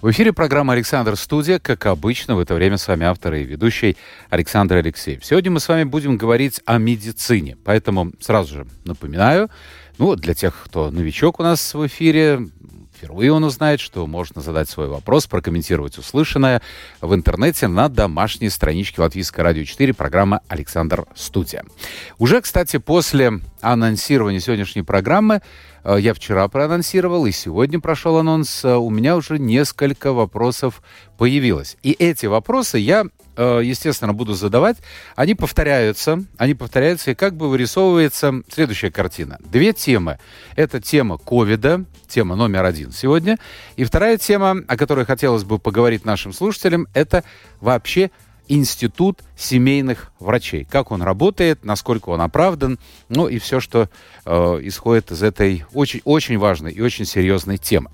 В эфире программа «Александр Студия». Как обычно, в это время с вами автор и ведущий Александр Алексеев. Сегодня мы с вами будем говорить о медицине. Поэтому сразу же напоминаю, ну, для тех, кто новичок у нас в эфире, Впервые он узнает, что можно задать свой вопрос, прокомментировать услышанное в интернете на домашней страничке Латвийского радио 4, программа «Александр Студия». Уже, кстати, после анонсирования сегодняшней программы Э, я вчера проанонсировал, и сегодня прошел анонс. Э, у меня уже несколько вопросов появилось. И эти вопросы я, естественно, буду задавать. Они повторяются, они повторяются, и как бы вырисовывается следующая картина. Две темы. Это тема ковида, тема номер один сегодня. И вторая тема, о которой хотелось бы поговорить нашим слушателям, это вообще институт семейных врачей. Как он работает, насколько он оправдан, ну и все, что э, исходит из этой очень, очень важной и очень серьезной темы.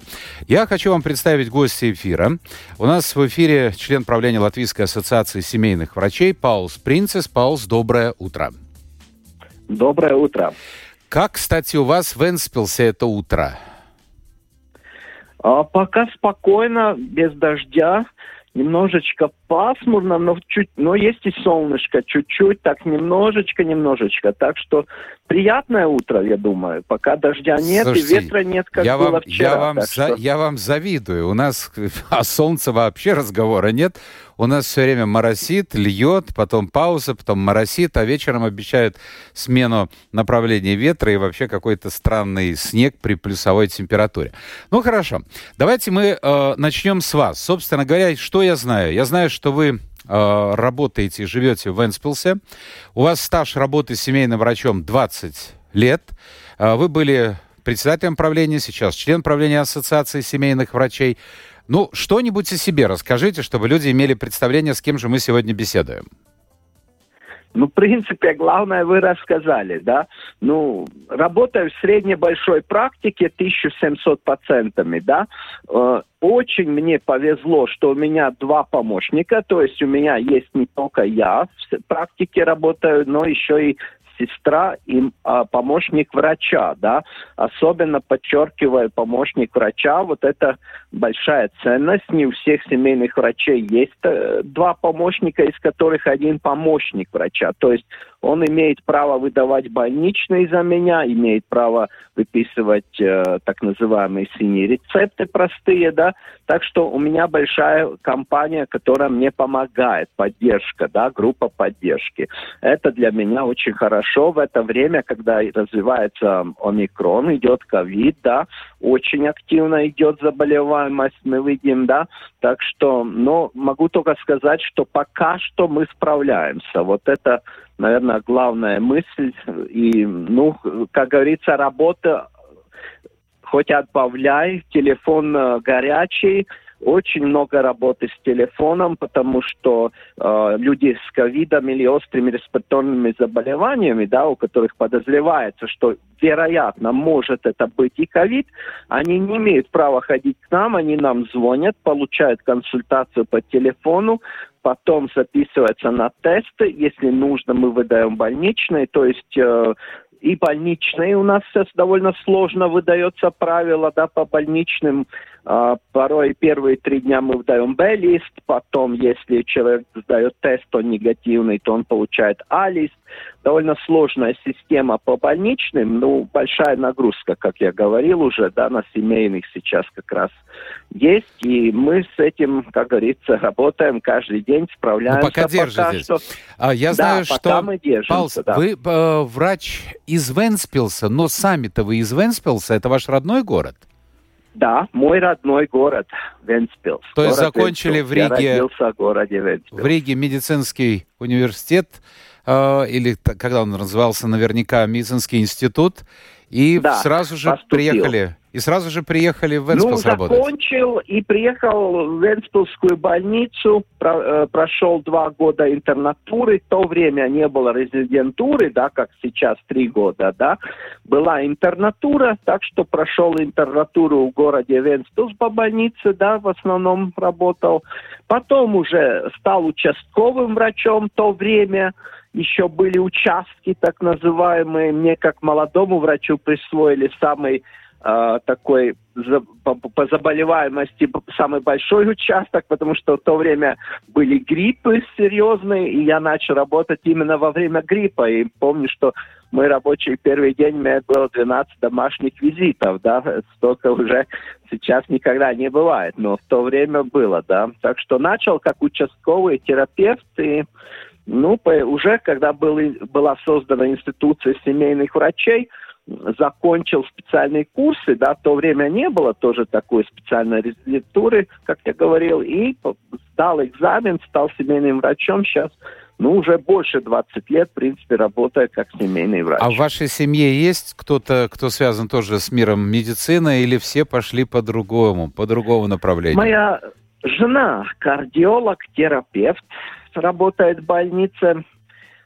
Я хочу вам представить гостя эфира. У нас в эфире член правления Латвийской ассоциации семейных врачей Паулс Принцесс. Паулс, доброе утро. Доброе утро. Как, кстати, у вас в Энспилсе это утро? А, пока спокойно, без дождя немножечко пасмурно, но чуть, но есть и солнышко, чуть-чуть, так немножечко, немножечко. Так что приятное утро, я думаю. Пока дождя нет Слушайте, и ветра нет, как я было вам, вчера. Я вам, за, что... я вам завидую. У нас о солнце вообще разговора нет. У нас все время моросит, льет, потом пауза, потом моросит, а вечером обещают смену направления ветра и вообще какой-то странный снег при плюсовой температуре. Ну хорошо, давайте мы э, начнем с вас. Собственно говоря, что я знаю? Я знаю, что вы э, работаете, живете в Энспилсе. У вас стаж работы с семейным врачом 20 лет. Э, вы были председателем правления, сейчас член правления Ассоциации семейных врачей. Ну, что-нибудь о себе расскажите, чтобы люди имели представление, с кем же мы сегодня беседуем. Ну, в принципе, главное вы рассказали, да. Ну, работаю в средней большой практике 1700 пациентами, да. Э, очень мне повезло, что у меня два помощника, то есть у меня есть не только я в практике работаю, но еще и сестра и а, помощник врача, да, особенно подчеркиваю помощник врача, вот это большая ценность, не у всех семейных врачей есть э, два помощника, из которых один помощник врача, то есть он имеет право выдавать больничные за меня, имеет право выписывать э, так называемые синие рецепты простые, да. Так что у меня большая компания, которая мне помогает, поддержка, да, группа поддержки. Это для меня очень хорошо в это время, когда развивается омикрон, идет ковид, да, очень активно идет заболеваемость, мы видим, да. Так что, но могу только сказать, что пока что мы справляемся. Вот это наверное, главная мысль. И, ну, как говорится, работа хоть отбавляй, телефон э, горячий, очень много работы с телефоном, потому что э, люди с ковидом или острыми респираторными заболеваниями, да, у которых подозревается, что вероятно может это быть и ковид, они не имеют права ходить к нам, они нам звонят, получают консультацию по телефону, потом записываются на тесты, если нужно, мы выдаем больничные, то есть э, и больничные у нас сейчас довольно сложно выдается правило, да, по больничным а, порой первые три дня мы выдаем Б-лист, потом, если человек сдает тест, он негативный, то он получает А-лист. Довольно сложная система по больничным, ну, большая нагрузка, как я говорил уже, да, на семейных сейчас как раз есть, и мы с этим, как говорится, работаем каждый день, справляемся. Ну, пока держитесь. Пока что... А, я знаю, да, что... мы держимся, Паулс, да. вы э, врач из Венспилса, но сами-то вы из Венспилса, это ваш родной город? Да, мой родной город Венспилс. То есть закончили Венспилс. в Риге, Я родился в городе Венспилс. в Риге медицинский университет, э, или когда он назывался наверняка медицинский институт, и да, сразу же поступил. приехали и сразу же приехали в Венспилс ну, работать? закончил и приехал в Венспилскую больницу, про, э, прошел два года интернатуры, в то время не было резидентуры, да, как сейчас три года, да, была интернатура, так что прошел интернатуру в городе Венспилс по больнице, да, в основном работал. Потом уже стал участковым врачом в то время, еще были участки так называемые. Мне как молодому врачу присвоили самый э, такой за, по, по заболеваемости самый большой участок, потому что в то время были гриппы серьезные, и я начал работать именно во время гриппа. И помню, что мой рабочий первый день у меня было 12 домашних визитов, да, столько уже сейчас никогда не бывает, но в то время было, да. Так что начал как участковый терапевт и ну, уже когда был, была создана институция семейных врачей, закончил специальные курсы, да, в то время не было тоже такой специальной резидентуры, как я говорил, и сдал экзамен, стал семейным врачом, сейчас ну, уже больше 20 лет, в принципе, работаю как семейный врач. А в вашей семье есть кто-то, кто связан тоже с миром медицины, или все пошли по другому, по другому направлению? Моя жена кардиолог, терапевт, работает в больнице.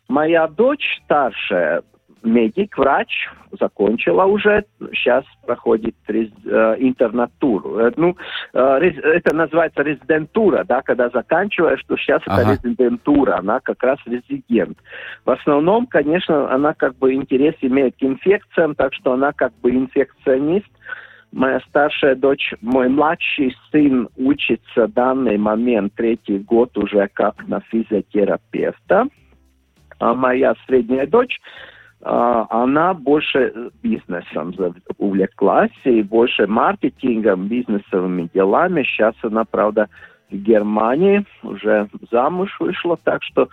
Моя дочь старшая, медик, врач, закончила уже, сейчас проходит рез, э, интернатуру. Э, ну, э, рез, это называется резидентура, да, когда заканчиваешь, то сейчас ага. это резидентура, она как раз резидент. В основном, конечно, она как бы интерес имеет к инфекциям, так что она как бы инфекционист, Моя старшая дочь, мой младший сын учится в данный момент, третий год уже как на физиотерапевта. А моя средняя дочь, а, она больше бизнесом увлеклась и больше маркетингом, бизнесовыми делами. Сейчас она, правда, в Германии уже замуж вышла, так что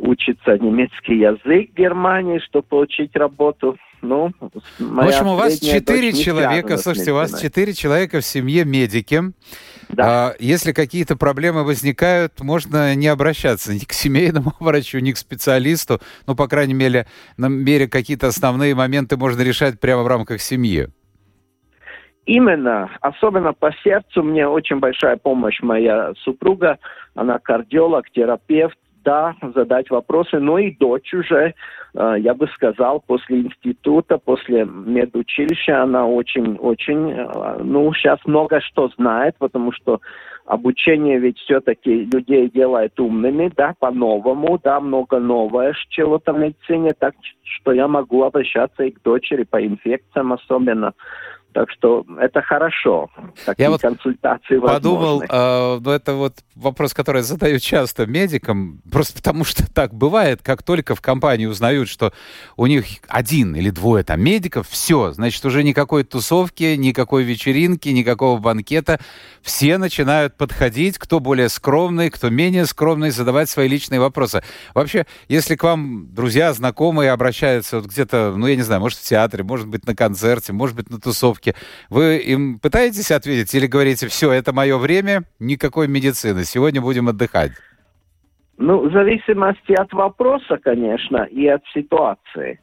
учится немецкий язык в Германии, чтобы получить работу. Ну, в общем, у вас четыре человека, слушайте, у вас четыре человека в семье медики. Да. А, если какие-то проблемы возникают, можно не обращаться ни к семейному врачу, ни к специалисту. Ну, по крайней мере, на мере какие-то основные моменты можно решать прямо в рамках семьи. Именно, особенно по сердцу мне очень большая помощь моя супруга, она кардиолог, терапевт, да, задать вопросы, но и дочь уже, я бы сказал, после института, после медучилища, она очень-очень, э, ну, сейчас много что знает, потому что обучение ведь все-таки людей делает умными, да, по-новому, да, много новое чего-то в медицине, так что я могу обращаться и к дочери по инфекциям особенно. Так что это хорошо. Такие я вот консультации подумал, э, ну это вот вопрос, который я задаю часто медикам, просто потому что так бывает, как только в компании узнают, что у них один или двое там медиков, все, значит уже никакой тусовки, никакой вечеринки, никакого банкета, все начинают подходить, кто более скромный, кто менее скромный, задавать свои личные вопросы. Вообще, если к вам друзья, знакомые обращаются вот где-то, ну я не знаю, может в театре, может быть на концерте, может быть на тусовке, ошибки. Вы им пытаетесь ответить или говорите, все, это мое время, никакой медицины, сегодня будем отдыхать? Ну, в зависимости от вопроса, конечно, и от ситуации.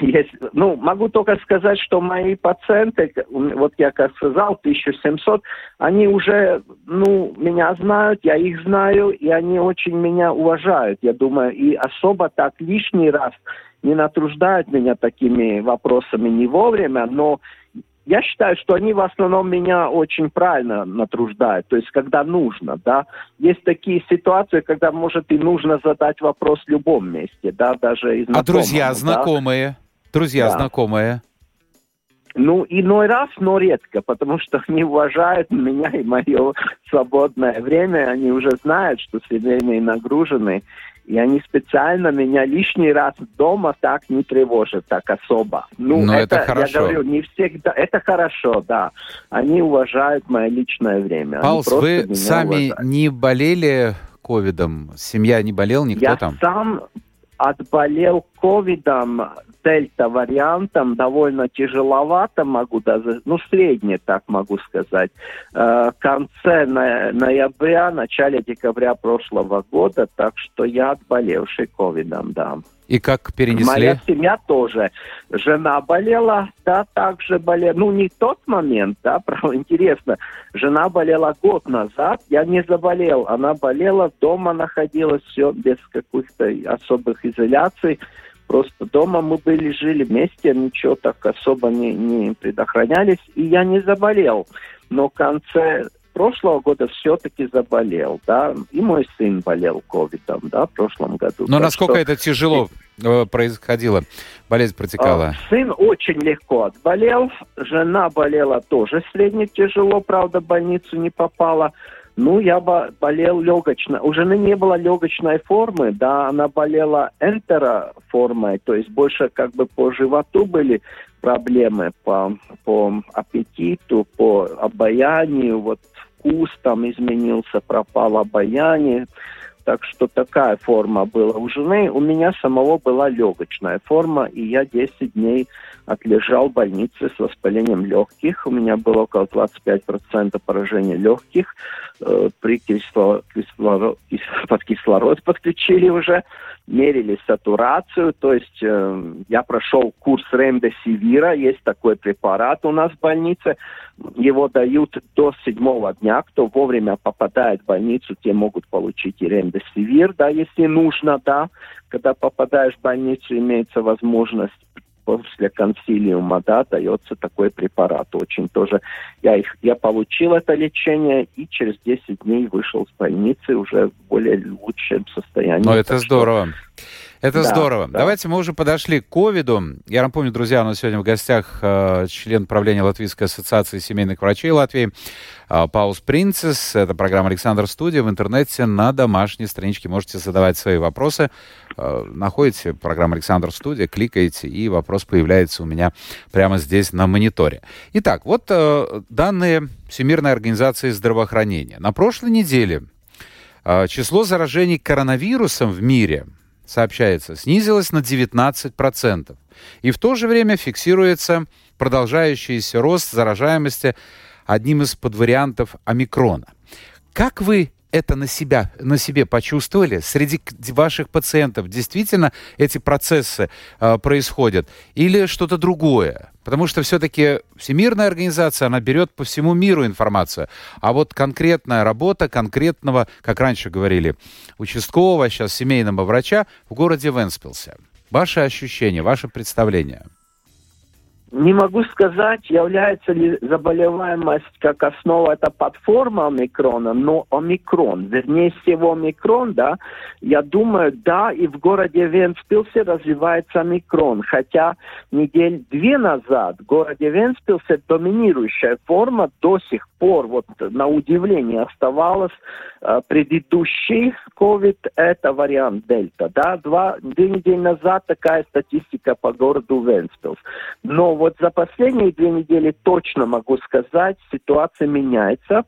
Есть, ну, могу только сказать, что мои пациенты, вот я как сказал, 1700, они уже, ну, меня знают, я их знаю, и они очень меня уважают, я думаю, и особо так лишний раз не натруждают меня такими вопросами не вовремя, но я считаю, что они в основном меня очень правильно натруждают, то есть когда нужно, да. Есть такие ситуации, когда, может, и нужно задать вопрос в любом месте, да, даже из А друзья, да? знакомые? Друзья, да. знакомые? Ну, иной раз, но редко, потому что они уважают меня и мое свободное время, они уже знают, что семейные нагружены, и они специально меня лишний раз дома так не тревожат, так особо. Ну, Но это, это хорошо. Я говорю, не всегда. Это хорошо, да. Они уважают мое личное время. Паулс, вы сами уважают. не болели ковидом? Семья не болел, никто я там? сам отболел ковидом дельта-вариантом довольно тяжеловато, могу даже, ну, средне так могу сказать. Э, в конце ноября, начале декабря прошлого года, так что я отболевший ковидом, да. И как перенесли? Моя семья тоже. Жена болела, да, также болела. Ну, не тот момент, да, правда, интересно. Жена болела год назад, я не заболел. Она болела, дома находилась, все без каких-то особых изоляций. Просто дома мы были, жили вместе, ничего так особо не, не предохранялись, и я не заболел. Но в конце прошлого года все-таки заболел, да, и мой сын болел ковидом, да, в прошлом году. Но так насколько что... это тяжело э, происходило, болезнь протекала? А, сын очень легко отболел, жена болела тоже средне тяжело, правда, в больницу не попала. Ну, я болел легочно. У жены не было легочной формы, да, она болела энтероформой, то есть больше как бы по животу были проблемы, по, по аппетиту, по обаянию, вот вкус там изменился, пропало обаяние. Так что такая форма была у жены. У меня самого была легочная форма, и я 10 дней отлежал в больнице с воспалением легких. У меня было около 25% поражения легких. Э, при кислород, кислород, под кислород подключили уже, мерили сатурацию. То есть э, я прошел курс ремдесивира. Есть такой препарат у нас в больнице. Его дают до седьмого дня. Кто вовремя попадает в больницу, те могут получить и ремдесивир, да, если нужно, да. Когда попадаешь в больницу, имеется возможность после консилиума, да, дается такой препарат. Очень тоже я, их, я получил это лечение и через 10 дней вышел с больницы уже в более лучшем состоянии. Ну, это здорово. Что... Это да, здорово. Да. Давайте мы уже подошли к ковиду. Я напомню, друзья, у нас сегодня в гостях э, член правления Латвийской ассоциации семейных врачей Латвии э, Паус Принцесс. Это программа Александр Студия. В интернете на домашней страничке можете задавать свои вопросы. Э, находите программу Александр Студия, кликаете, и вопрос появляется у меня прямо здесь на мониторе. Итак, вот э, данные Всемирной организации здравоохранения. На прошлой неделе э, число заражений коронавирусом в мире – сообщается, снизилась на 19%. И в то же время фиксируется продолжающийся рост заражаемости одним из подвариантов омикрона. Как вы это на себя, на себе почувствовали? Среди ваших пациентов действительно эти процессы э, происходят? Или что-то другое? Потому что все-таки Всемирная организация, она берет по всему миру информацию. А вот конкретная работа конкретного, как раньше говорили, участкового, сейчас семейного врача в городе Венспилсе. Ваши ощущения, ваше представление – не могу сказать, является ли заболеваемость как основа, это подформа омикрона, но омикрон, вернее всего омикрон, да, я думаю, да, и в городе Венспилсе развивается омикрон, хотя недель две назад в городе Венспилсе доминирующая форма до сих пор, вот на удивление, оставалась э, предыдущий COVID, это вариант Дельта, да, два, две недели назад такая статистика по городу Венспилс. Но вот за последние две недели точно могу сказать, ситуация меняется.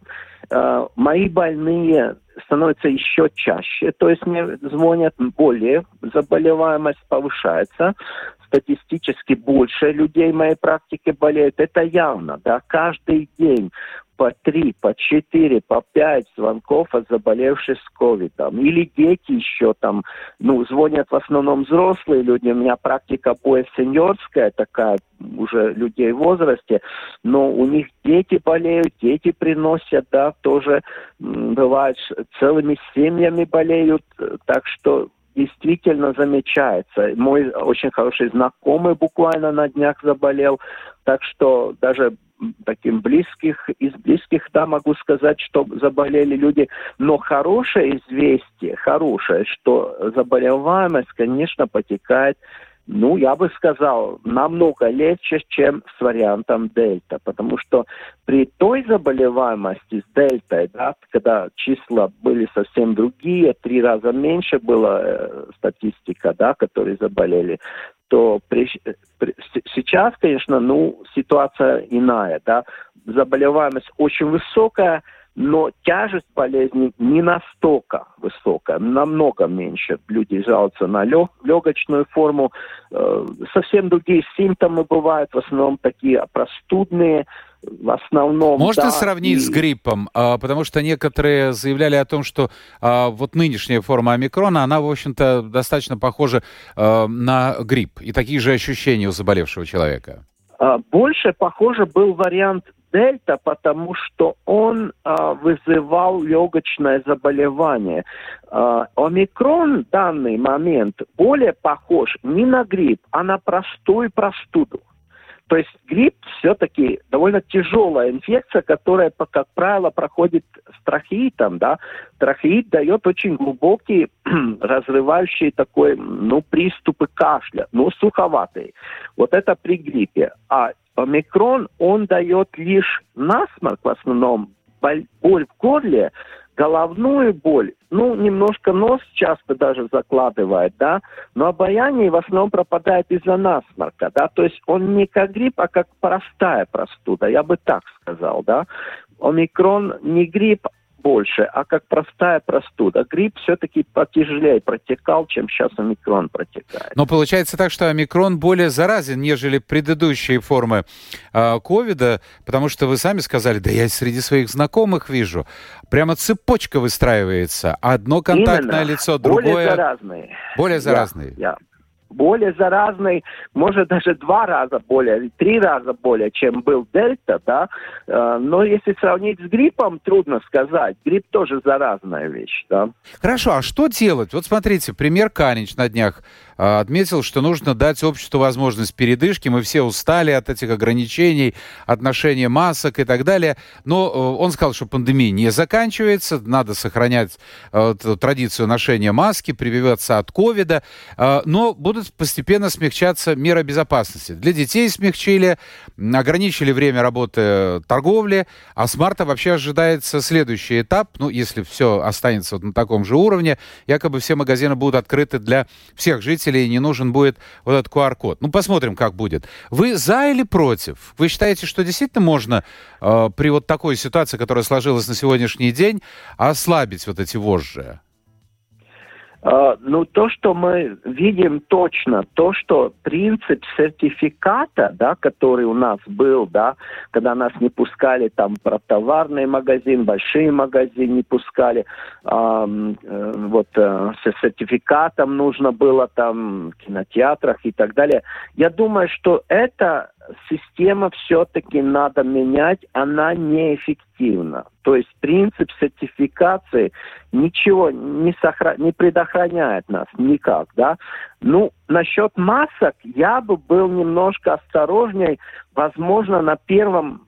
Э, мои больные становятся еще чаще, то есть мне звонят более, заболеваемость повышается, статистически больше людей в моей практике болеют. Это явно, да, каждый день по три, по четыре, по пять звонков от заболевших с ковидом. Или дети еще там, ну, звонят в основном взрослые люди. У меня практика более сеньорская такая, уже людей в возрасте, но у них дети болеют, дети приносят, да, тоже бывает целыми семьями болеют, так что действительно замечается. Мой очень хороший знакомый буквально на днях заболел, так что даже таким близких, из близких, да, могу сказать, что заболели люди. Но хорошее известие, хорошее, что заболеваемость, конечно, потекает ну, я бы сказал, намного легче, чем с вариантом дельта, потому что при той заболеваемости с дельтой, да, когда числа были совсем другие, три раза меньше была э, статистика, да, которые заболели, то при, при, сейчас, конечно, ну, ситуация иная, да, заболеваемость очень высокая, но тяжесть болезни не настолько высокая, намного меньше. Люди жалуются на лег, легочную форму. Э, совсем другие симптомы бывают, в основном такие простудные, в основном... Можно да, сравнить и... с гриппом? А, потому что некоторые заявляли о том, что а, вот нынешняя форма омикрона, она, в общем-то, достаточно похожа а, на грипп. И такие же ощущения у заболевшего человека. А, больше, похоже, был вариант дельта, потому что он а, вызывал легочное заболевание. А, омикрон в данный момент более похож не на грипп, а на простую простуду. То есть грипп все-таки довольно тяжелая инфекция, которая, как правило, проходит с трахеитом, да. Трахеит дает очень глубокие, разрывающие такой, ну, приступы кашля, ну, суховатые. Вот это при гриппе. А омикрон, он дает лишь насморк в основном, боль, в горле, головную боль, ну, немножко нос часто даже закладывает, да, но обаяние в основном пропадает из-за насморка, да, то есть он не как грипп, а как простая простуда, я бы так сказал, да. Омикрон не грипп, больше, а как простая простуда. Грипп все-таки потяжелее протекал, чем сейчас омикрон протекает. Но получается так, что омикрон более заразен, нежели предыдущие формы а, ковида, потому что вы сами сказали, да я среди своих знакомых вижу, прямо цепочка выстраивается. Одно контактное Именно. лицо, другое... Более заразные. Более заразные. Я, я более заразный, может даже два раза более, три раза более, чем был дельта, да. Э, но если сравнить с гриппом, трудно сказать. Грипп тоже заразная вещь, да. Хорошо, а что делать? Вот смотрите, пример Канич на днях отметил, что нужно дать обществу возможность передышки. Мы все устали от этих ограничений, отношения масок и так далее. Но э, он сказал, что пандемия не заканчивается, надо сохранять э, традицию ношения маски, прививаться от ковида, э, но будут постепенно смягчаться меры безопасности. Для детей смягчили, ограничили время работы торговли, а с марта вообще ожидается следующий этап, ну, если все останется вот на таком же уровне, якобы все магазины будут открыты для всех жителей пользователей не нужен будет вот этот QR-код. Ну, посмотрим, как будет. Вы за или против? Вы считаете, что действительно можно э, при вот такой ситуации, которая сложилась на сегодняшний день, ослабить вот эти вожжи? А, ну, то, что мы видим точно, то, что принцип сертификата, да, который у нас был, да, когда нас не пускали там про товарный магазин, большие магазины не пускали, э, вот э, с сертификатом нужно было там в кинотеатрах и так далее. Я думаю, что это система все-таки надо менять, она неэффективна. То есть принцип сертификации ничего не, сохра... не предохраняет нас никак, да. Ну, насчет масок я бы был немножко осторожней, возможно, на первом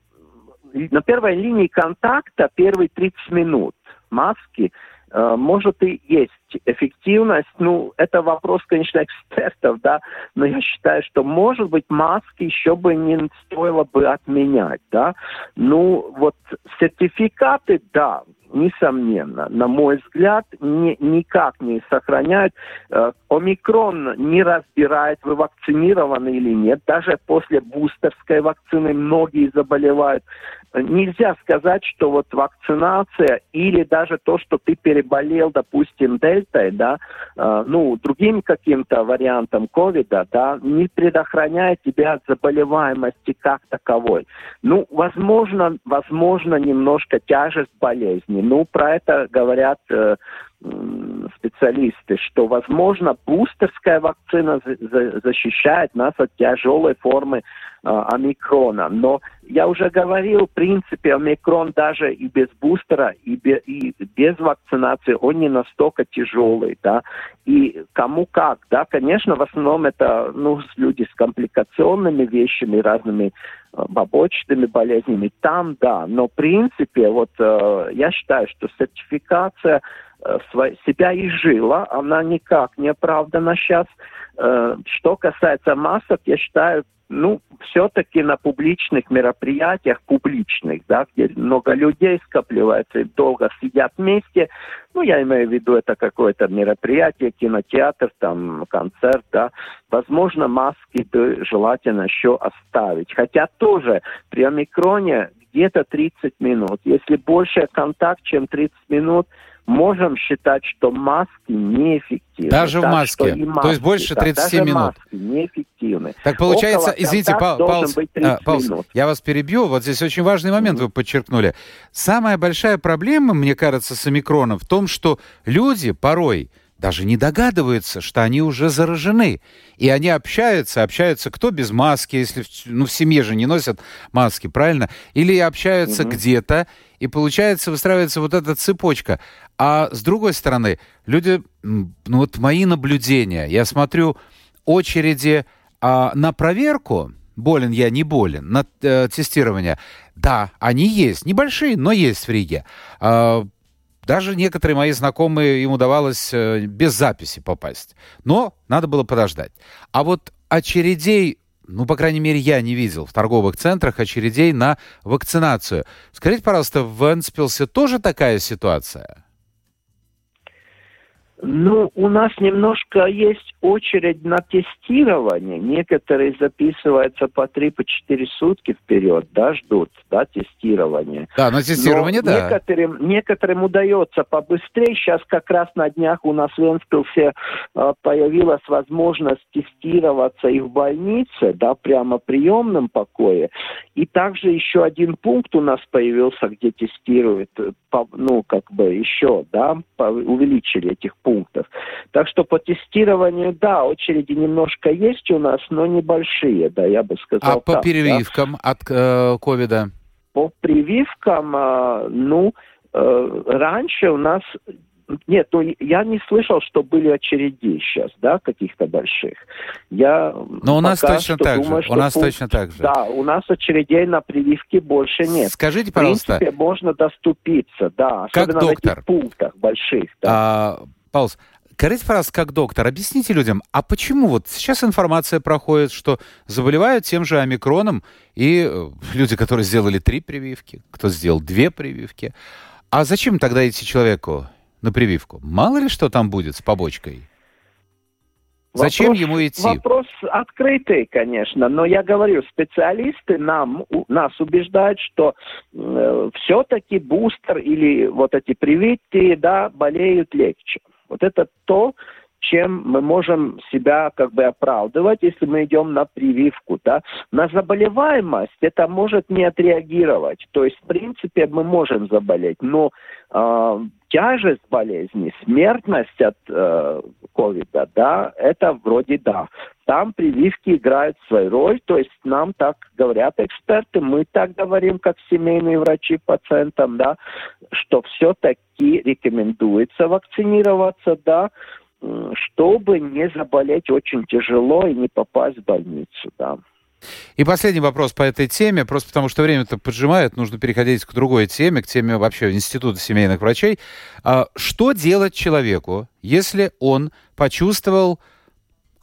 на первой линии контакта первые 30 минут маски Э, может и есть эффективность. Ну, это вопрос, конечно, экспертов, да, но я считаю, что, может быть, маски еще бы не стоило бы отменять, да. Ну, вот сертификаты, да, несомненно, на мой взгляд, ни, никак не сохраняют. Э, омикрон не разбирает, вы вакцинированы или нет. Даже после бустерской вакцины многие заболевают. Нельзя сказать, что вот вакцинация или даже то, что ты переболел, допустим, дельтой, да, э, ну, другим каким-то вариантом ковида, да, не предохраняет тебя от заболеваемости как таковой. Ну, возможно, возможно, немножко тяжесть болезни. Ну, про это говорят э, специалисты, что, возможно, бустерская вакцина защищает нас от тяжелой формы э, омикрона. Но я уже говорил, в принципе, омикрон даже и без бустера, и, без, и без вакцинации, он не настолько тяжелый, да. И кому как, да, конечно, в основном это, ну, люди с компликационными вещами, разными э, побочными болезнями, там, да. Но, в принципе, вот э, я считаю, что сертификация себя изжила, она никак не оправдана сейчас. Э, что касается масок, я считаю, ну, все-таки на публичных мероприятиях, публичных, да, где много людей скапливается и долго сидят вместе, ну, я имею в виду, это какое-то мероприятие, кинотеатр, там, концерт, да, возможно, маски бы желательно еще оставить. Хотя тоже при омикроне где-то 30 минут. Если больше контакт, чем 30 минут, можем считать, что маски неэффективны. Даже так в маске? Маски, То есть больше 30 да, даже минут? маски неэффективны. Так получается, Около извините, Пал, Пал, а, Пал, я вас перебью, вот здесь очень важный момент mm-hmm. вы подчеркнули. Самая большая проблема, мне кажется, с омикроном в том, что люди порой даже не догадываются, что они уже заражены. И они общаются, общаются кто без маски, если ну, в семье же не носят маски, правильно? Или общаются угу. где-то, и получается, выстраивается вот эта цепочка. А с другой стороны, люди, ну вот мои наблюдения, я смотрю очереди а, на проверку, болен я, не болен, на э, тестирование, да, они есть, небольшие, но есть в Риге. А, даже некоторые мои знакомые, им удавалось э, без записи попасть. Но надо было подождать. А вот очередей ну, по крайней мере, я не видел в торговых центрах очередей на вакцинацию. Скажите, пожалуйста, в Энспилсе тоже такая ситуация? Ну, у нас немножко есть очередь на тестирование. Некоторые записываются по 3-4 по сутки вперед, да, ждут, да, тестирование. Да, на тестирование, Но да. Некоторым, некоторым удается побыстрее. Сейчас как раз на днях у нас в Энспилсе э, появилась возможность тестироваться и в больнице, да, прямо в приемном покое. И также еще один пункт у нас появился, где тестируют, э, ну, как бы еще, да, увеличили этих пунктов пунктов. Так что по тестированию, да, очереди немножко есть у нас, но небольшие, да, я бы сказал. А по так, прививкам да. от э, ковида? Э, по прививкам, э, ну, э, раньше у нас нет, ну я не слышал, что были очереди сейчас, да, каких-то больших. Я Но у нас точно так думаю, же. У нас точно так же. Да, у нас очередей на прививки больше нет. Скажите, пожалуйста. В принципе, можно доступиться, да, как особенно доктор, в этих пунктах больших. Да. А, Паулс, скажите, пожалуйста, как доктор, объясните людям, а почему вот сейчас информация проходит, что заболевают тем же омикроном и э, люди, которые сделали три прививки, кто сделал две прививки. А зачем тогда идти человеку на прививку? Мало ли что там будет с побочкой? Зачем вопрос, ему идти? Вопрос открытый, конечно, но я говорю, специалисты нам, у, нас убеждают, что э, все-таки бустер или вот эти привитые, да, болеют легче. Вот это то, чем мы можем себя как бы оправдывать, если мы идем на прививку. Да? На заболеваемость это может не отреагировать. То есть, в принципе, мы можем заболеть, но э, тяжесть болезни, смертность от э, ковида, да, это вроде да. Там прививки играют свою роль, то есть нам так говорят эксперты, мы так говорим, как семейные врачи пациентам, да, что все-таки рекомендуется вакцинироваться, да, чтобы не заболеть очень тяжело и не попасть в больницу, да. И последний вопрос по этой теме, просто потому что время-то поджимает, нужно переходить к другой теме, к теме вообще Института семейных врачей. А, что делать человеку, если он почувствовал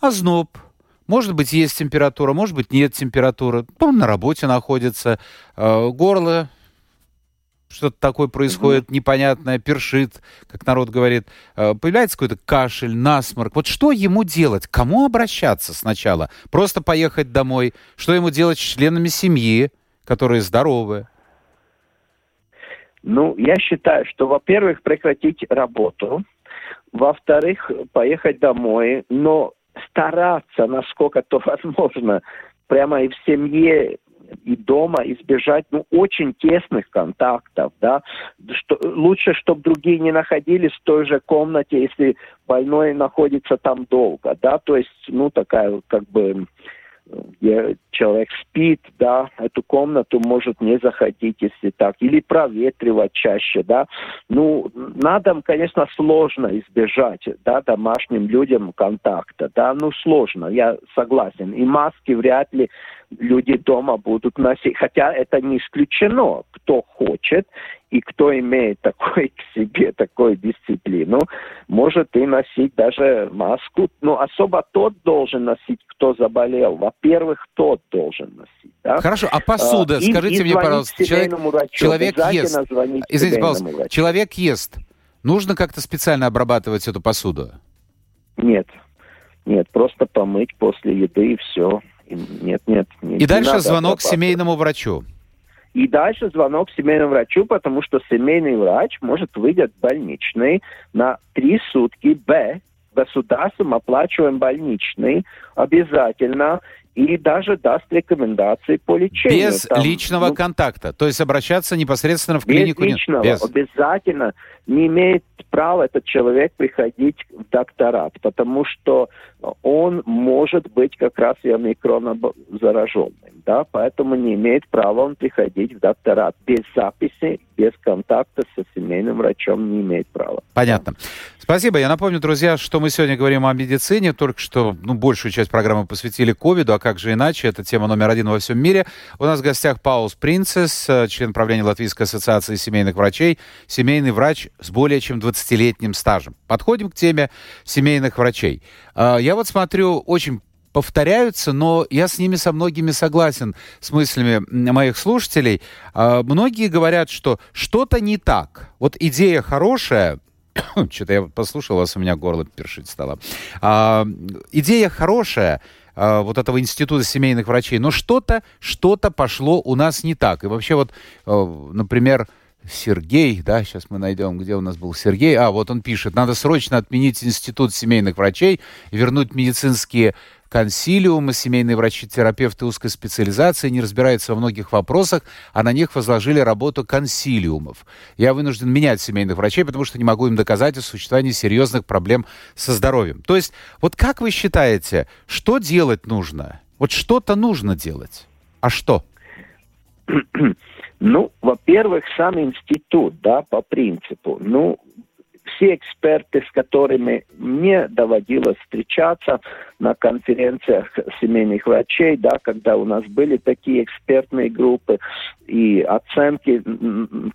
озноб, может быть, есть температура, может быть, нет температуры. Он на работе находится, а, горло что-то такое происходит mm-hmm. непонятное, першит, как народ говорит, э, появляется какой-то кашель, насморк. Вот что ему делать? Кому обращаться сначала? Просто поехать домой? Что ему делать с членами семьи, которые здоровы? Ну, я считаю, что, во-первых, прекратить работу, во-вторых, поехать домой, но стараться, насколько то возможно, прямо и в семье и дома избежать ну, очень тесных контактов, да, что, лучше, чтобы другие не находились в той же комнате, если больной находится там долго, да, то есть, ну, такая, как бы, где человек спит, да, эту комнату может не заходить, если так, или проветривать чаще, да. Ну, надо, конечно, сложно избежать, да, домашним людям контакта, да, ну, сложно, я согласен. И маски вряд ли люди дома будут носить. Хотя это не исключено. Кто хочет и кто имеет такой к себе, такую дисциплину, может и носить даже маску. Но особо тот должен носить, кто заболел. Во-первых, тот должен носить. Да? Хорошо, а посуда, и, скажите и мне, пожалуйста, человек, врачу, человек ест. Извините, пожалуйста, человек ест. Нужно как-то специально обрабатывать эту посуду? Нет. Нет, просто помыть после еды и все. Нет, нет. Не, и дальше звонок семейному врачу. И дальше звонок семейному врачу, потому что семейный врач может выйти больничный на три сутки Б государством оплачиваем больничный обязательно и даже даст рекомендации по лечению. Без Там, личного ну, контакта, то есть обращаться непосредственно в клинику? Без личного, без. обязательно не имеет права этот человек приходить в докторат, потому что он может быть как раз и омикроном зараженным, да, поэтому не имеет права он приходить в докторат без записи, без контакта со семейным врачом не имеет права. Понятно. Спасибо. Я напомню, друзья, что мы сегодня говорим о медицине. Только что ну, большую часть программы посвятили ковиду, а как же иначе? Это тема номер один во всем мире. У нас в гостях Паулс Принцесс, э, член правления Латвийской ассоциации семейных врачей, семейный врач с более чем 20-летним стажем. Подходим к теме семейных врачей. А, я вот смотрю, очень повторяются, но я с ними со многими согласен, с мыслями моих слушателей. А, многие говорят, что что-то не так. Вот идея хорошая, что-то я послушал вас, у меня горло першить стало. А, идея хорошая, а, вот этого института семейных врачей, но что-то, что-то пошло у нас не так. И вообще вот, а, например, Сергей, да, сейчас мы найдем, где у нас был Сергей. А, вот он пишет, надо срочно отменить институт семейных врачей, вернуть медицинские консилиумы, семейные врачи-терапевты узкой специализации не разбираются во многих вопросах, а на них возложили работу консилиумов. Я вынужден менять семейных врачей, потому что не могу им доказать о существовании серьезных проблем со здоровьем. То есть, вот как вы считаете, что делать нужно? Вот что-то нужно делать. А что? Ну, во-первых, сам институт, да, по принципу. Ну, все эксперты, с которыми мне доводилось встречаться на конференциях семейных врачей, да, когда у нас были такие экспертные группы и оценки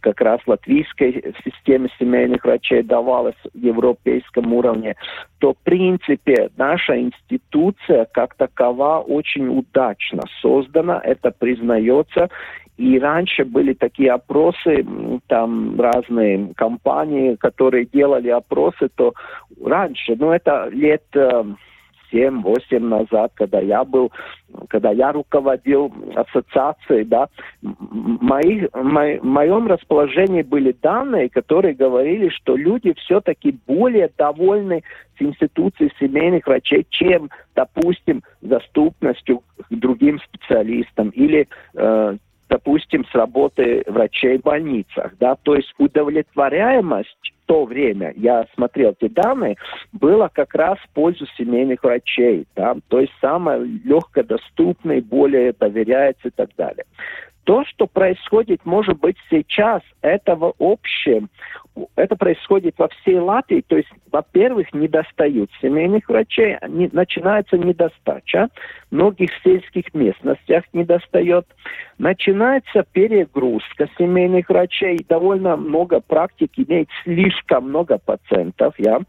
как раз латвийской системе семейных врачей давалось в европейском уровне, то в принципе наша институция как такова очень удачно создана, это признается, и раньше были такие опросы, там разные компании, которые делали опросы, то раньше, ну это лет 7-8 э, назад, когда я был, когда я руководил ассоциацией, да, мои, мои, в моем расположении были данные, которые говорили, что люди все-таки более довольны с институцией семейных врачей, чем, допустим, доступностью к другим специалистам или э, допустим, с работы врачей в больницах, да, то есть удовлетворяемость в то время, я смотрел эти данные, было как раз в пользу семейных врачей, да, то есть самое легкодоступное, более доверяется и так далее. То, что происходит, может быть, сейчас, этого общее, это происходит во всей Латвии, то есть, во-первых, не достают семейных врачей, не, начинается недостача, в многих сельских местностях не достает, начинается перегрузка семейных врачей, довольно много практик имеет слишком много пациентов, я,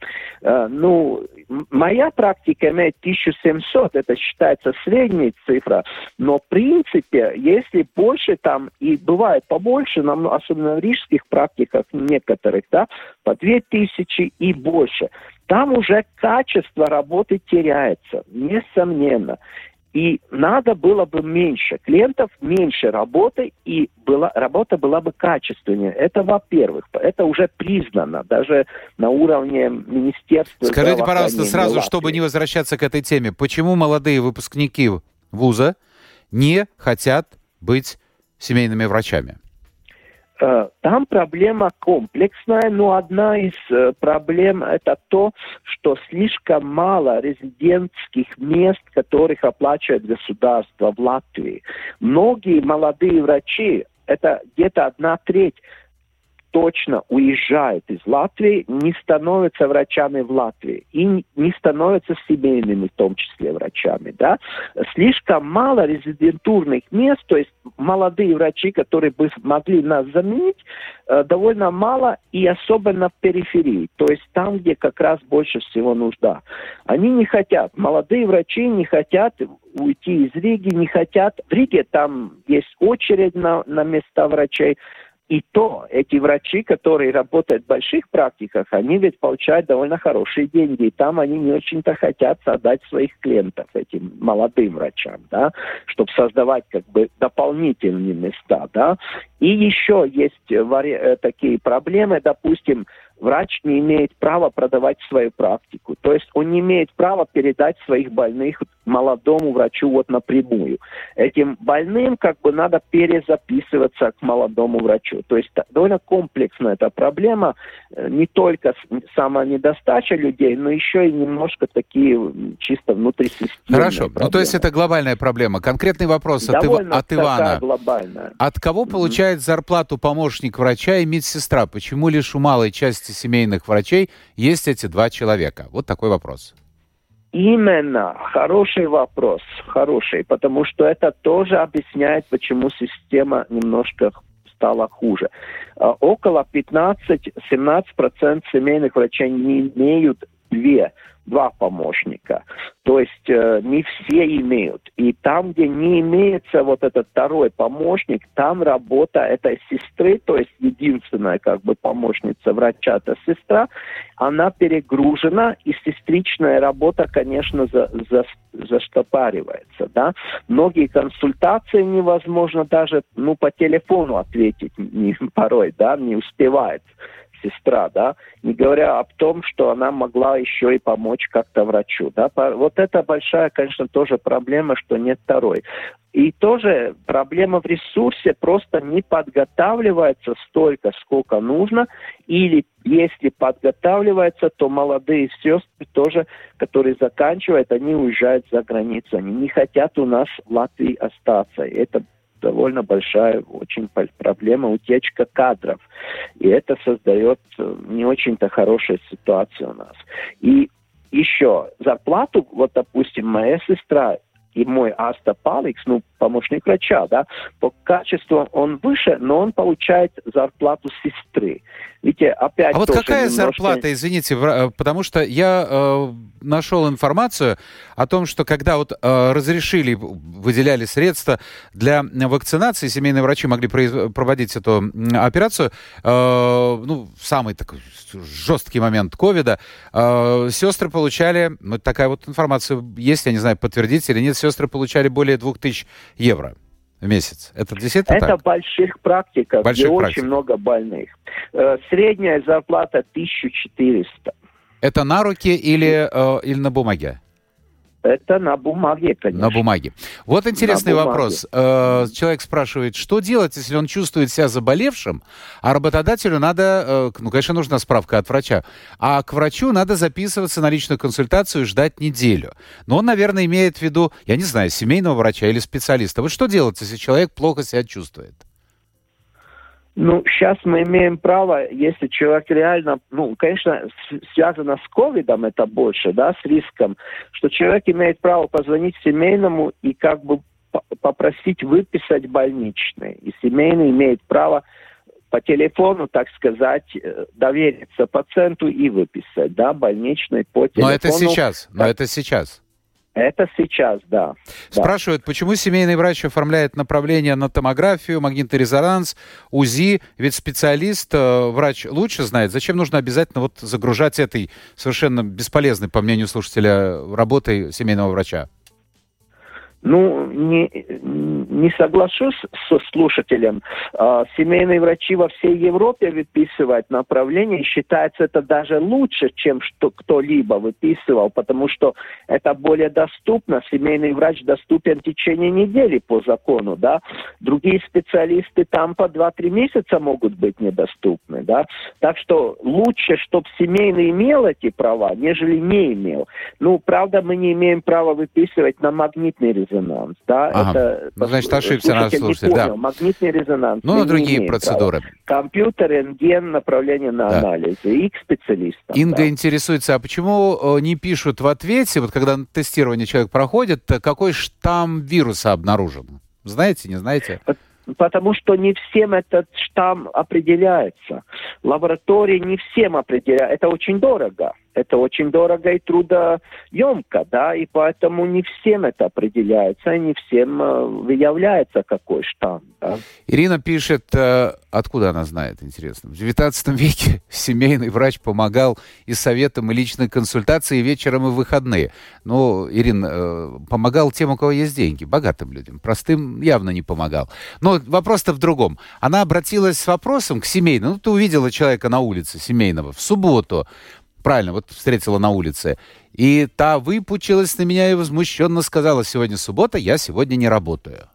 э, ну, моя практика имеет 1700, это считается средняя цифра, но в принципе, если больше там, и бывает побольше, нам, особенно в рижских практиках некоторых, да, по 2000 и больше, там уже качество работы теряется, несомненно. И надо было бы меньше клиентов, меньше работы, и была, работа была бы качественнее. Это во-первых. Это уже признано, даже на уровне министерства. Скажите, пожалуйста, сразу, Латвии. чтобы не возвращаться к этой теме, почему молодые выпускники вуза не хотят быть семейными врачами? Э, там проблема комплексная, но одна из э, проблем это то, что слишком мало резидентских мест, которых оплачивает государство в Латвии. Многие молодые врачи, это где-то одна треть точно уезжают из Латвии, не становятся врачами в Латвии и не становятся семейными, в том числе, врачами. Да? Слишком мало резидентурных мест, то есть молодые врачи, которые бы могли нас заменить, э, довольно мало и особенно в периферии, то есть там, где как раз больше всего нужда. Они не хотят, молодые врачи не хотят уйти из Риги, не хотят. В Риге там есть очередь на, на места врачей, И то, эти врачи, которые работают в больших практиках, они ведь получают довольно хорошие деньги. И там они не очень-то хотят отдать своих клиентов этим молодым врачам, да, чтобы создавать как бы дополнительные места, да. И еще есть вари- такие проблемы, допустим, врач не имеет права продавать свою практику. То есть он не имеет права передать своих больных молодому врачу вот напрямую. Этим больным как бы надо перезаписываться к молодому врачу. То есть довольно комплексная эта проблема. Э, не только самая недостача людей, но еще и немножко такие чисто внутрисистемные Хорошо. Проблемы. Ну, то есть это глобальная проблема. Конкретный вопрос от, Ив... от Ивана. глобальная. От кого mm-hmm. Получает зарплату помощник врача и медсестра? Почему лишь у малой части семейных врачей есть эти два человека? Вот такой вопрос. Именно, хороший вопрос, хороший, потому что это тоже объясняет, почему система немножко стала хуже. А, около 15-17% семейных врачей не имеют две два помощника. То есть э, не все имеют. И там, где не имеется вот этот второй помощник, там работа этой сестры, то есть единственная как бы помощница врача, это сестра, она перегружена, и сестричная работа, конечно, за, за, заштопаривается. Да? Многие консультации невозможно даже ну, по телефону ответить не, порой, да, не успевает сестра, да, не говоря о том, что она могла еще и помочь как-то врачу, да. Вот это большая, конечно, тоже проблема, что нет второй. И тоже проблема в ресурсе просто не подготавливается столько, сколько нужно, или если подготавливается, то молодые сестры тоже, которые заканчивают, они уезжают за границу, они не хотят у нас в Латвии остаться. Это довольно большая очень проблема утечка кадров. И это создает э, не очень-то хорошую ситуацию у нас. И еще зарплату, вот, допустим, моя сестра и мой Аста Паликс, ну, помощник врача, да, по качеству он выше, но он получает зарплату сестры. Видите, опять а вот какая немножко... зарплата, извините, э, потому что я э, нашел информацию о том, что когда вот э, разрешили, выделяли средства для вакцинации, семейные врачи могли произ... проводить эту операцию, э, ну, самый такой жесткий момент ковида, э, сестры получали, ну, такая вот информация есть, я не знаю, подтвердить или нет, сестры получали более 2000 евро в месяц. Это действительно Это так? больших практиках, больших где практик. очень много больных. Э, средняя зарплата 1400. Это на руки или, э, или на бумаге? Это на бумаге, конечно. На бумаге. Вот интересный вопрос. Э, человек спрашивает, что делать, если он чувствует себя заболевшим, а работодателю надо, э, ну, конечно, нужна справка от врача, а к врачу надо записываться на личную консультацию и ждать неделю. Но он, наверное, имеет в виду, я не знаю, семейного врача или специалиста. Вот что делать, если человек плохо себя чувствует? Ну, сейчас мы имеем право, если человек реально, ну, конечно, связано с ковидом это больше, да, с риском, что человек имеет право позвонить семейному и как бы попросить выписать больничный. И семейный имеет право по телефону, так сказать, э, довериться пациенту и выписать, да, больничный по телефону. Но это сейчас, но это сейчас. Это сейчас, да. Спрашивают, почему семейный врач оформляет направление на томографию, магнитный резонанс, УЗИ? Ведь специалист, э, врач лучше знает. Зачем нужно обязательно вот загружать этой совершенно бесполезной, по мнению слушателя, работой семейного врача? Ну, не, не соглашусь со слушателем. А, семейные врачи во всей Европе выписывают направление, считается это даже лучше, чем что кто-либо выписывал, потому что это более доступно. Семейный врач доступен в течение недели по закону, да. Другие специалисты там по 2-3 месяца могут быть недоступны, да. Так что лучше, чтобы семейный имел эти права, нежели не имел. Ну, правда, мы не имеем права выписывать на магнитный результат резонанс. Да, ага. это, ну, значит, ошибся наш слушатель. Да. Магнитный резонанс. Ну, на другие процедуры. Права. Компьютер, рентген, направление на да. анализы и к специалистам. Инга да. интересуется, а почему э, не пишут в ответе, вот когда тестирование человек проходит, какой штамм вируса обнаружен? Знаете, не знаете? Потому что не всем этот штамм определяется. Лаборатории не всем определяют. Это очень дорого. Это очень дорого и трудоемко, да, и поэтому не всем это определяется, и не всем э, выявляется какой штамм. Да. Ирина пишет, э, откуда она знает, интересно. В XIX веке семейный врач помогал и советом, и личной консультацией вечером и в выходные. Ну, Ирина, э, помогал тем, у кого есть деньги, богатым людям. Простым явно не помогал. Но вопрос-то в другом. Она обратилась с вопросом к семейному. Ну, ты увидела человека на улице семейного в субботу, правильно, вот встретила на улице. И та выпучилась на меня и возмущенно сказала, сегодня суббота, я сегодня не работаю.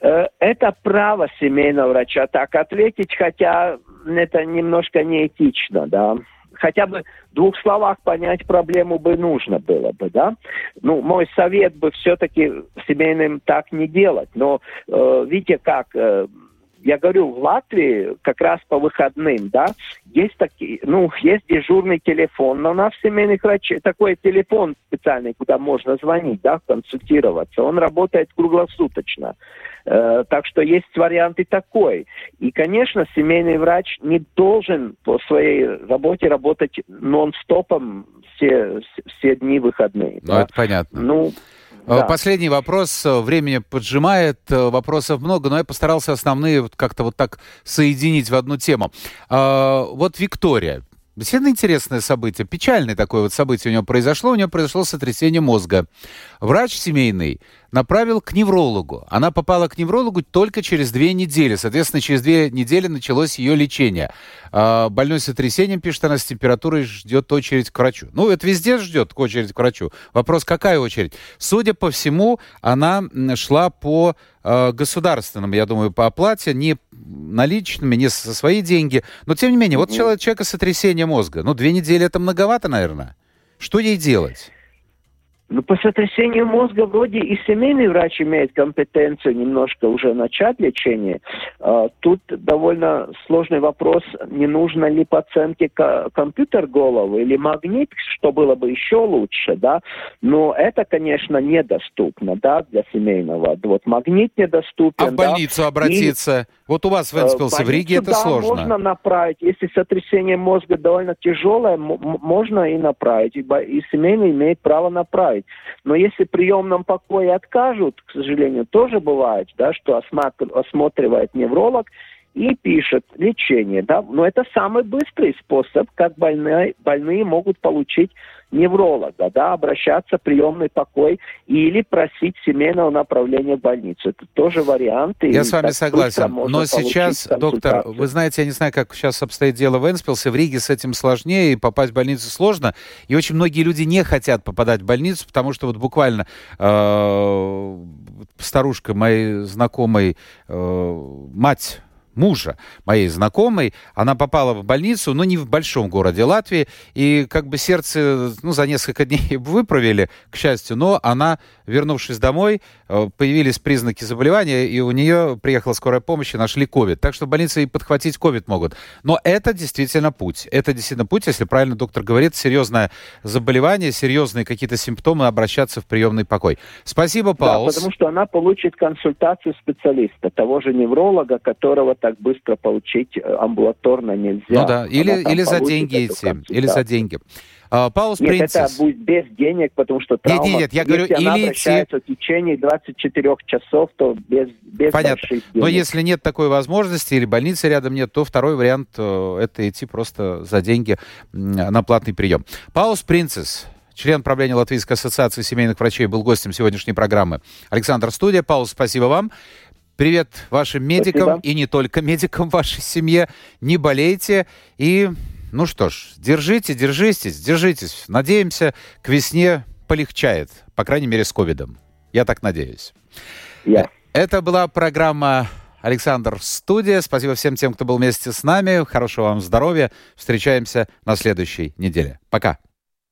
Э, это право семейного врача так ответить, хотя это немножко неэтично, да. Хотя бы в двух словах понять проблему бы нужно было бы, да. Ну, мой совет бы все-таки семейным так не делать. Но э, видите, как э, я говорю, в Латвии как раз по выходным, да, есть такие, ну, есть дежурный телефон, но у нас семейных врачей такой телефон специальный, куда можно звонить, да, консультироваться. Он работает круглосуточно. Э, так что есть вариант и такой. И, конечно, семейный врач не должен по своей работе работать нон-стопом все, все дни выходные. Ну, да? это понятно. Ну, да. Последний вопрос. Э, времени поджимает, э, вопросов много, но я постарался основные как-то вот так соединить в одну тему. Вот Виктория Действительно интересное событие, печальное такое вот событие у него произошло. У него произошло сотрясение мозга. Врач семейный направил к неврологу. Она попала к неврологу только через две недели. Соответственно, через две недели началось ее лечение. А, больной с сотрясением, пишет она, с температурой ждет очередь к врачу. Ну, это везде ждет очередь к врачу. Вопрос, какая очередь? Судя по всему, она шла по государственным, я думаю, по оплате, не наличными, не со свои деньги. Но, тем не менее, вот человек, человека сотрясение мозга. Ну, две недели это многовато, наверное. Что ей делать? Ну, по сотрясению мозга вроде и семейный врач имеет компетенцию немножко уже начать лечение. А, тут довольно сложный вопрос, не нужно ли пациентке компьютер головы или магнит, что было бы еще лучше, да. Но это, конечно, недоступно, да, для семейного. Вот магнит недоступен. А в больницу да, обратиться? И вот у вас в Энспилсе, в Риге это да, сложно. можно направить. Если сотрясение мозга довольно тяжелое, можно и направить. И семейный имеет право направить. Но если в приемном покое откажут, к сожалению, тоже бывает, да, что осматривает невролог и пишет лечение. Да? Но это самый быстрый способ, как больные, больные могут получить невролога, да, обращаться в приемный покой или просить семейного направления в больницу. Это тоже вариант. Я с вами согласен. Но сейчас, доктор, вы знаете, я не знаю, как сейчас обстоит дело в Энспилсе, в Риге с этим сложнее, и попасть в больницу сложно. И очень многие люди не хотят попадать в больницу, потому что вот буквально э, старушка моей знакомой, э, мать мужа моей знакомой. Она попала в больницу, но не в большом городе Латвии. И как бы сердце ну, за несколько дней выправили, к счастью. Но она, вернувшись домой, э, появились признаки заболевания, и у нее приехала скорая помощь, и нашли ковид. Так что в больнице и подхватить ковид могут. Но это действительно путь. Это действительно путь, если правильно доктор говорит, серьезное заболевание, серьезные какие-то симптомы, обращаться в приемный покой. Спасибо, Паул. Да, потому что она получит консультацию специалиста, того же невролога, которого так быстро получить э, амбулаторно нельзя. Ну да, или, или за деньги идти, или за деньги. Uh, Паулус нет, Принцесс. это будет без денег, потому что травма, нет, нет, нет, я говорю, если она обращается идти... в течение 24 часов, то без, без Понятно. денег. Но если нет такой возможности или больницы рядом нет, то второй вариант э, это идти просто за деньги на платный прием. Паулус Принцесс, член правления Латвийской ассоциации семейных врачей, был гостем сегодняшней программы. Александр Студия. Паулус, спасибо вам. Привет вашим медикам Спасибо. и не только медикам вашей семье. Не болейте и, ну что ж, держите, держитесь, держитесь. Надеемся, к весне полегчает, по крайней мере, с ковидом. Я так надеюсь. Yeah. Это была программа Александр Студия. Спасибо всем тем, кто был вместе с нами. Хорошего вам здоровья. Встречаемся на следующей неделе. Пока.